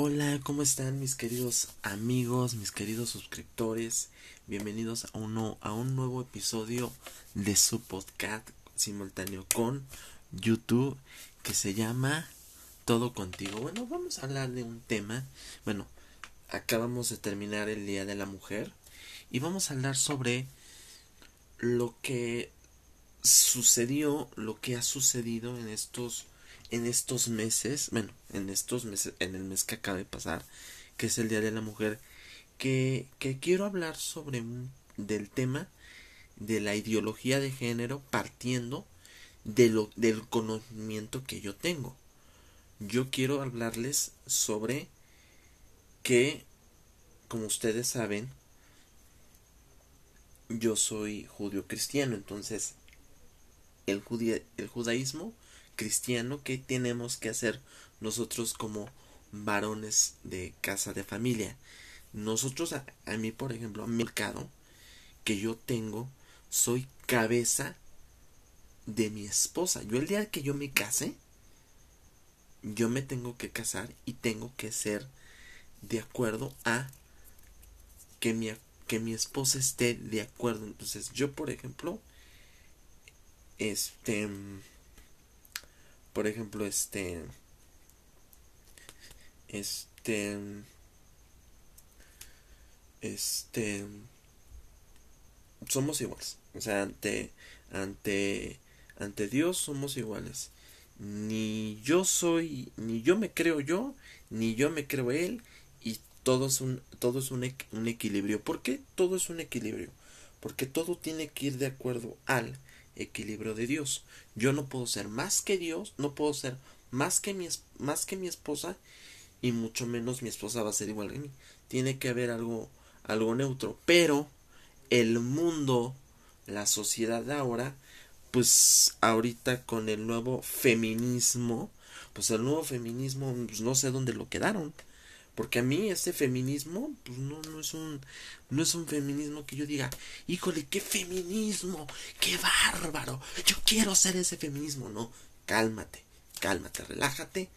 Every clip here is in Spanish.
Hola, ¿cómo están mis queridos amigos, mis queridos suscriptores? Bienvenidos a, uno, a un nuevo episodio de su podcast simultáneo con YouTube que se llama Todo contigo. Bueno, vamos a hablar de un tema. Bueno, acabamos de terminar el Día de la Mujer y vamos a hablar sobre lo que sucedió, lo que ha sucedido en estos en estos meses, bueno, en estos meses, en el mes que acaba de pasar, que es el Día de la Mujer, que, que quiero hablar sobre un, del tema de la ideología de género partiendo de lo, del conocimiento que yo tengo. Yo quiero hablarles sobre que, como ustedes saben, yo soy judío cristiano, entonces el, el judaísmo cristiano que tenemos que hacer nosotros como varones de casa de familia. Nosotros, a, mí, por ejemplo, a mi mercado que yo tengo, soy cabeza de mi esposa. Yo el día que yo me case, yo me tengo que casar y tengo que ser de acuerdo a que mi, que mi esposa esté de acuerdo. Entonces, yo, por ejemplo, este por ejemplo, este. Este. Este. Somos iguales. O sea, ante. Ante. Ante Dios somos iguales. Ni yo soy. Ni yo me creo yo. Ni yo me creo él. Y todo es un. Todo es un, un equilibrio. ¿Por qué todo es un equilibrio? Porque todo tiene que ir de acuerdo al equilibrio de Dios. Yo no puedo ser más que Dios, no puedo ser más que mi, más que mi esposa y mucho menos mi esposa va a ser igual que mí. Tiene que haber algo, algo neutro. Pero el mundo, la sociedad de ahora, pues ahorita con el nuevo feminismo, pues el nuevo feminismo, pues no sé dónde lo quedaron. Porque a mí ese feminismo, pues no, no es un, no es un feminismo que yo diga, híjole, qué feminismo, qué bárbaro, yo quiero ser ese feminismo. No, cálmate, cálmate, relájate,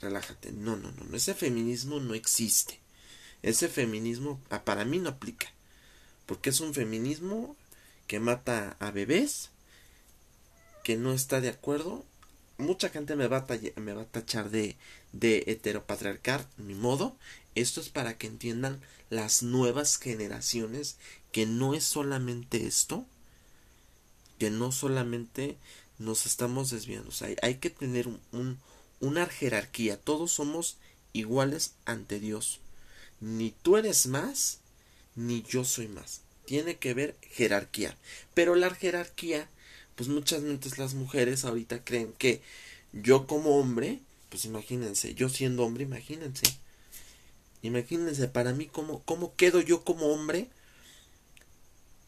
relájate. No, no, no, ese feminismo no existe. Ese feminismo ah, para mí no aplica. Porque es un feminismo que mata a bebés, que no está de acuerdo mucha gente me va a, me va a tachar de, de heteropatriarcal, mi modo. Esto es para que entiendan las nuevas generaciones que no es solamente esto, que no solamente nos estamos desviando. Sea, hay, que tener un, una jerarquía. Todos somos iguales ante Dios. Ni tú eres más, ni yo soy más. Tiene que haber jerarquía. Pero la jerarquía pues muchas veces las mujeres ahorita creen que yo como hombre, pues imagínense, yo siendo hombre, imagínense. Imagínense para mí cómo, cómo quedo yo como hombre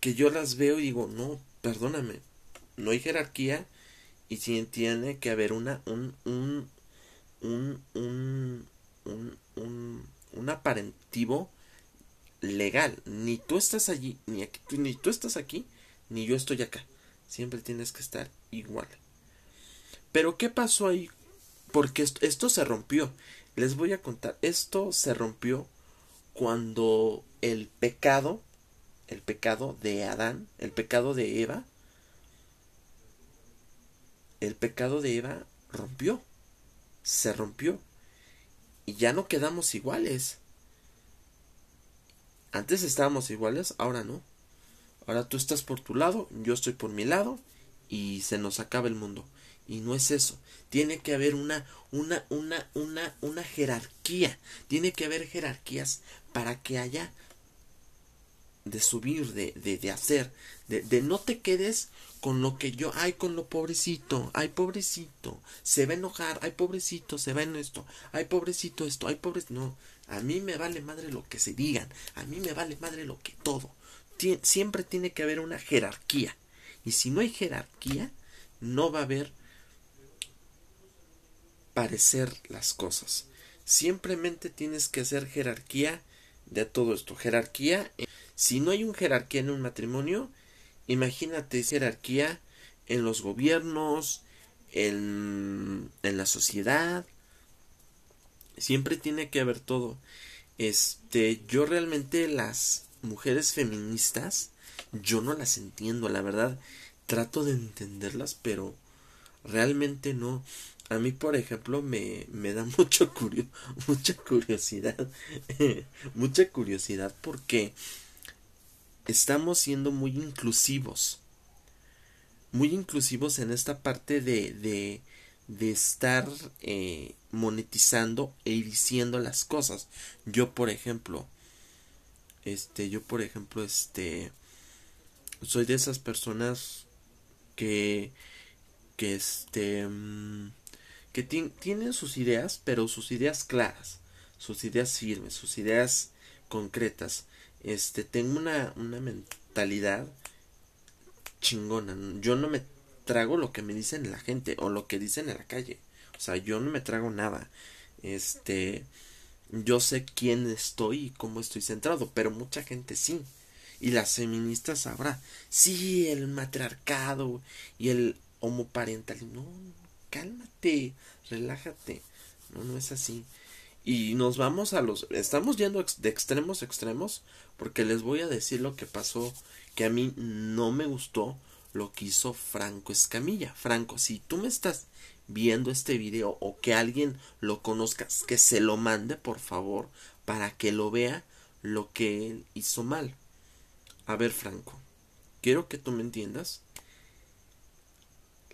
que yo las veo y digo, no, perdóname, no hay jerarquía y si tiene que haber una, un, un, un, un, un, un, aparentivo legal. Ni tú estás allí, ni, aquí, ni tú estás aquí, ni yo estoy acá. Siempre tienes que estar igual. Pero ¿qué pasó ahí? Porque esto, se rompió. Les voy a contar. Esto se rompió cuando el pecado, el pecado de Adán, el pecado de Eva, el pecado de Eva rompió. Se rompió. Y ya no quedamos iguales. Antes estábamos iguales, ahora no. Ahora tú estás por tu lado, yo estoy por mi lado y se nos acaba el mundo. Y no es eso. Tiene que haber una, una, una, una, una jerarquía. Tiene que haber jerarquías para que haya de subir, de, de, de hacer, de, de, no te quedes con lo que yo, ay, con lo pobrecito, ay, pobrecito, se va a enojar, ay, pobrecito, se va en esto, ay, pobrecito esto, ay, pobrecito, no, a mí me vale madre lo que se digan, a mí me vale madre lo que todo, siempre tiene que haber una jerarquía. Y si no hay jerarquía, no va a haber parecer las cosas. Simplemente tienes que hacer jerarquía de todo esto. Jerarquía. Si no hay un jerarquía en un matrimonio, imagínate jerarquía en los gobiernos, en, en la sociedad. siempre tiene que haber todo. Este, yo realmente las mujeres feministas, yo no las entiendo, la verdad, trato de entenderlas, pero realmente no. A mí, por ejemplo, me, me da mucho curio, mucha curiosidad, mucha curiosidad porque estamos siendo muy inclusivos, muy inclusivos en esta parte de, de, de estar eh, monetizando e diciendo las cosas. Yo, por ejemplo, este, yo, por ejemplo, este, soy de esas personas que, que, este, mm, que tienen sus ideas, pero sus ideas claras, sus ideas firmes, sus ideas concretas. Este, tengo una, una mentalidad chingona. Yo no me trago lo que me dicen la gente o lo que dicen en la calle. O sea, yo no me trago nada. Este, yo sé quién estoy y cómo estoy centrado, pero mucha gente sí. Y las feministas sabrá. Sí, el matriarcado y el homoparental. No, cálmate, relájate. No, no es así. Y nos vamos a los... Estamos yendo de extremos a extremos porque les voy a decir lo que pasó que a mí no me gustó lo que hizo Franco Escamilla. Franco, si tú me estás viendo este video o que alguien lo conozcas, que se lo mande por favor para que lo vea lo que él hizo mal. A ver, Franco, quiero que tú me entiendas.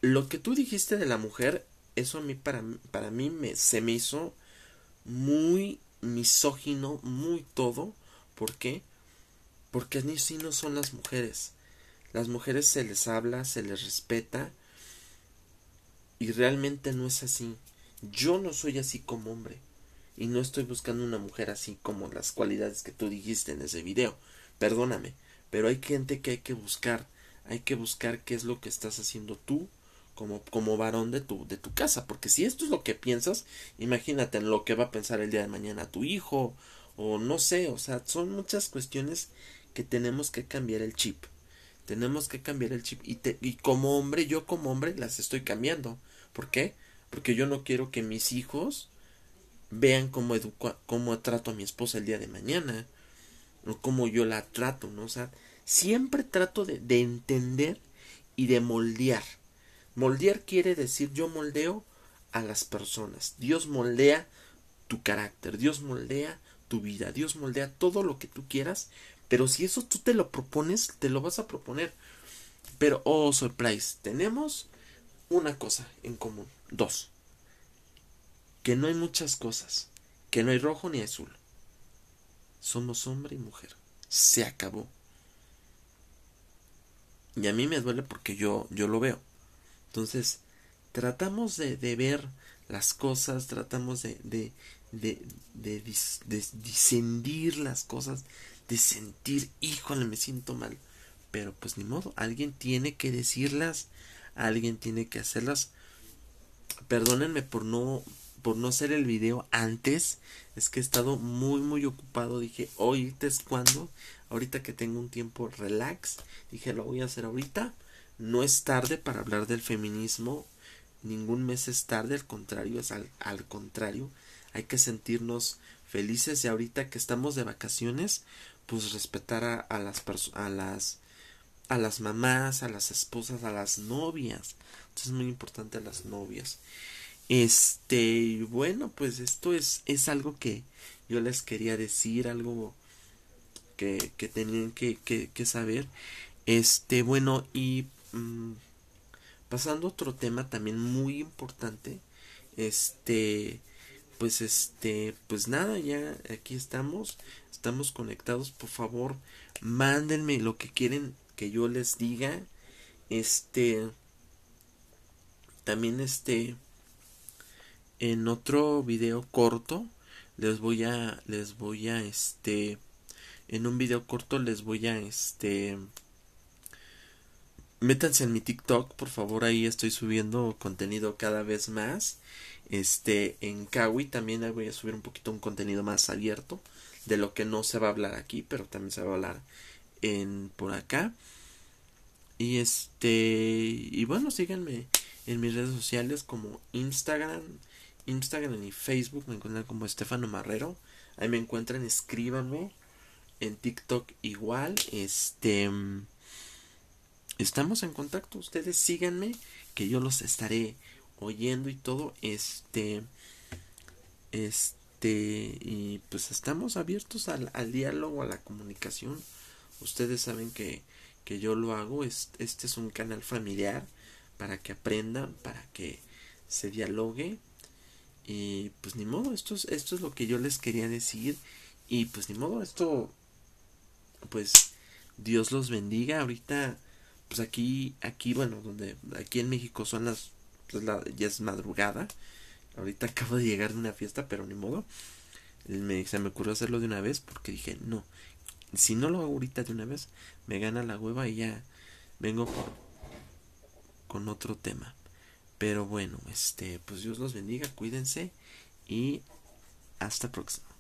Lo que tú dijiste de la mujer, eso a mí para, para mí me, se me hizo muy misógino, muy todo. ¿Por qué? Porque así no son las mujeres. Las mujeres se les habla, se les respeta y realmente no es así. Yo no soy así como hombre. Y no estoy buscando una mujer así como las cualidades que tú dijiste en ese video. Perdóname. Pero hay gente que hay que buscar. Hay que buscar qué es lo que estás haciendo tú como, como varón de tu, de tu casa. Porque si esto es lo que piensas, imagínate en lo que va a pensar el día de mañana tu hijo. O no sé, o sea, son muchas cuestiones que tenemos que cambiar el chip. Tenemos que cambiar el chip. Y, y como hombre, yo como hombre las estoy cambiando. ¿Por qué? Porque yo no quiero que mis hijos vean cómo, educo, cómo trato a mi esposa el día de mañana. O cómo yo la trato, ¿no? O sea, siempre trato de, de entender y de moldear. Moldear quiere decir yo moldeo a las personas. Dios moldea tu carácter, Dios moldea tu vida, Dios moldea todo lo que tú quieras, pero si eso tú te lo propones, te lo vas a proponer. Pero, oh, surprise, tenemos una cosa en común. Dos. Que no hay muchas cosas. Que no hay rojo ni azul. Somos hombre y mujer. Se acabó. Y a mí me duele porque yo, yo lo veo. Entonces, tratamos de, de ver las cosas, tratamos de, de, de, de, de discendir las cosas, de sentir, híjole, me siento mal. Pero pues ni modo, alguien tiene que decirlas, alguien tiene que hacerlas. Perdónenme por no por no hacer el video antes, es que he estado muy muy ocupado, dije, ahorita es cuando, ahorita que tengo un tiempo relax, dije, lo voy a hacer ahorita, no es tarde para hablar del feminismo, ningún mes es tarde, al contrario, es al, al contrario, hay que sentirnos felices y ahorita que estamos de vacaciones, pues respetar a, a las a las a las mamás, a las esposas, a las novias. Esto es muy importante a las novias. Este, bueno, pues esto es, es algo que yo les quería decir, algo que, que tenían que, que, saber. Este, bueno, y mmm, pasando a otro tema también muy importante. Este, pues este, pues nada, ya aquí estamos, estamos conectados. Por favor, mándenme lo que quieren que yo les diga este también este en otro video corto les voy a les voy a este en un video corto les voy a este métanse en mi TikTok por favor ahí estoy subiendo contenido cada vez más. Este en Kawi también voy a subir un poquito un contenido más abierto de lo que no se va a hablar aquí pero también se va a hablar en por acá y este y bueno síganme en mis redes sociales como Instagram Instagram y Facebook me encuentran como Estefano Marrero. Ahí me encuentran, escríbanme. En TikTok igual. Este. Estamos en contacto. Ustedes síganme. Que yo los estaré oyendo y todo. Este. Este. Y pues estamos abiertos al, al diálogo, a la comunicación. Ustedes saben que, que yo lo hago. Este es un canal familiar. Para que aprendan. Para que se dialogue. Y pues ni modo, esto es, esto es lo que yo les quería decir. Y pues ni modo, esto pues Dios los bendiga. Ahorita, pues aquí, aquí, bueno, donde aquí en México son las, pues la, ya es madrugada. Ahorita acabo de llegar de una fiesta, pero ni modo. Me, se me ocurrió hacerlo de una vez porque dije, no, si no lo hago ahorita de una vez, me gana la hueva y ya vengo con, otro tema. Pero bueno, este, pues Dios los bendiga, cuídense y hasta próxima.